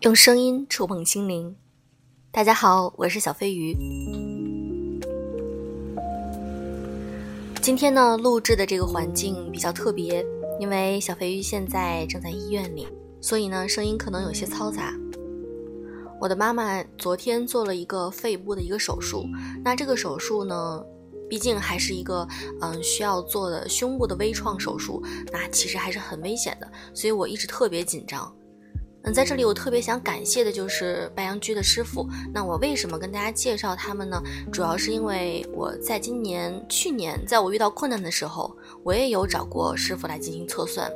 用声音触碰心灵。大家好，我是小飞鱼。今天呢，录制的这个环境比较特别，因为小飞鱼现在正在医院里，所以呢，声音可能有些嘈杂。我的妈妈昨天做了一个肺部的一个手术，那这个手术呢，毕竟还是一个嗯需要做的胸部的微创手术，那其实还是很危险的，所以我一直特别紧张。嗯，在这里我特别想感谢的就是白羊居的师傅。那我为什么跟大家介绍他们呢？主要是因为我在今年、去年，在我遇到困难的时候，我也有找过师傅来进行测算。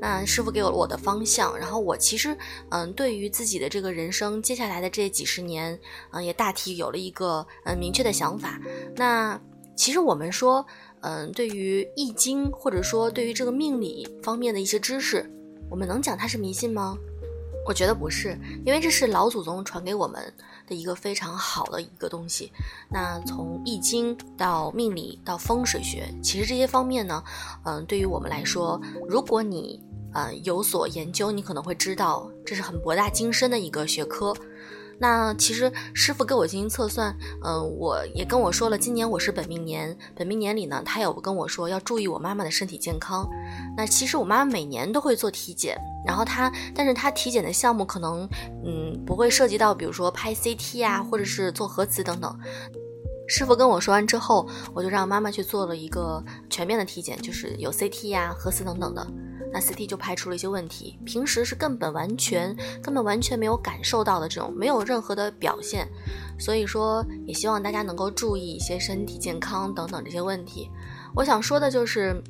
那师傅给了我的方向，然后我其实，嗯，对于自己的这个人生接下来的这几十年，嗯，也大体有了一个嗯明确的想法。那其实我们说，嗯，对于易经或者说对于这个命理方面的一些知识，我们能讲它是迷信吗？我觉得不是，因为这是老祖宗传给我们的一个非常好的一个东西。那从易经到命理到风水学，其实这些方面呢，嗯，对于我们来说，如果你呃有所研究，你可能会知道这是很博大精深的一个学科。那其实师傅给我进行测算，嗯，我也跟我说了，今年我是本命年，本命年里呢，他有跟我说要注意我妈妈的身体健康。那其实我妈妈每年都会做体检。然后她，但是她体检的项目可能，嗯，不会涉及到，比如说拍 CT 啊，或者是做核磁等等。师傅跟我说完之后，我就让妈妈去做了一个全面的体检，就是有 CT 呀、核磁等等的。那 CT 就排除了一些问题，平时是根本完全、根本完全没有感受到的这种，没有任何的表现。所以说，也希望大家能够注意一些身体健康等等这些问题。我想说的就是。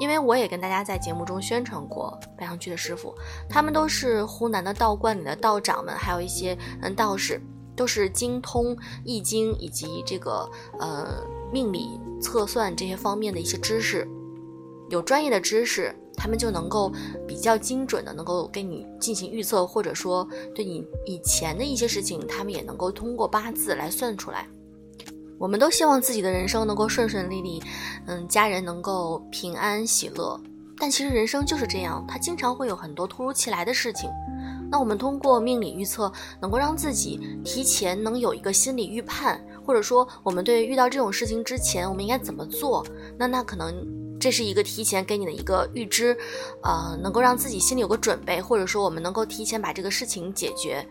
因为我也跟大家在节目中宣传过白羊区的师傅，他们都是湖南的道观里的道长们，还有一些嗯道士，都是精通易经以及这个呃命理测算这些方面的一些知识，有专业的知识，他们就能够比较精准的能够给你进行预测，或者说对你以前的一些事情，他们也能够通过八字来算出来。我们都希望自己的人生能够顺顺利利，嗯，家人能够平安喜乐。但其实人生就是这样，它经常会有很多突如其来的事情。那我们通过命理预测，能够让自己提前能有一个心理预判，或者说我们对遇到这种事情之前，我们应该怎么做？那那可能这是一个提前给你的一个预知，呃，能够让自己心里有个准备，或者说我们能够提前把这个事情解决。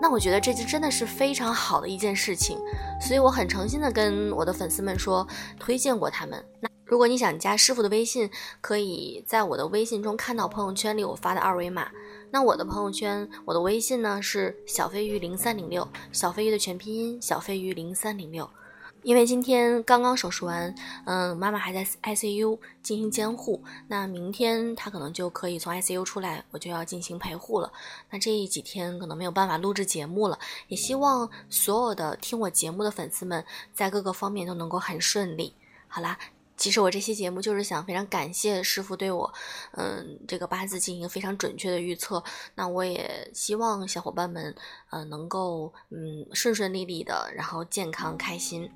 那我觉得这就真的是非常好的一件事情，所以我很诚心的跟我的粉丝们说，推荐过他们。那如果你想加师傅的微信，可以在我的微信中看到朋友圈里我发的二维码。那我的朋友圈，我的微信呢是小飞鱼零三零六，小飞鱼的全拼音小飞鱼零三零六。因为今天刚刚手术完，嗯，妈妈还在 ICU 进行监护，那明天她可能就可以从 ICU 出来，我就要进行陪护了。那这几天可能没有办法录制节目了，也希望所有的听我节目的粉丝们在各个方面都能够很顺利。好啦，其实我这期节目就是想非常感谢师傅对我，嗯，这个八字进行非常准确的预测。那我也希望小伙伴们，嗯，能够嗯顺顺利利的，然后健康开心。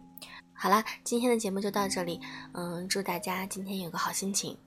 好啦，今天的节目就到这里。嗯，祝大家今天有个好心情。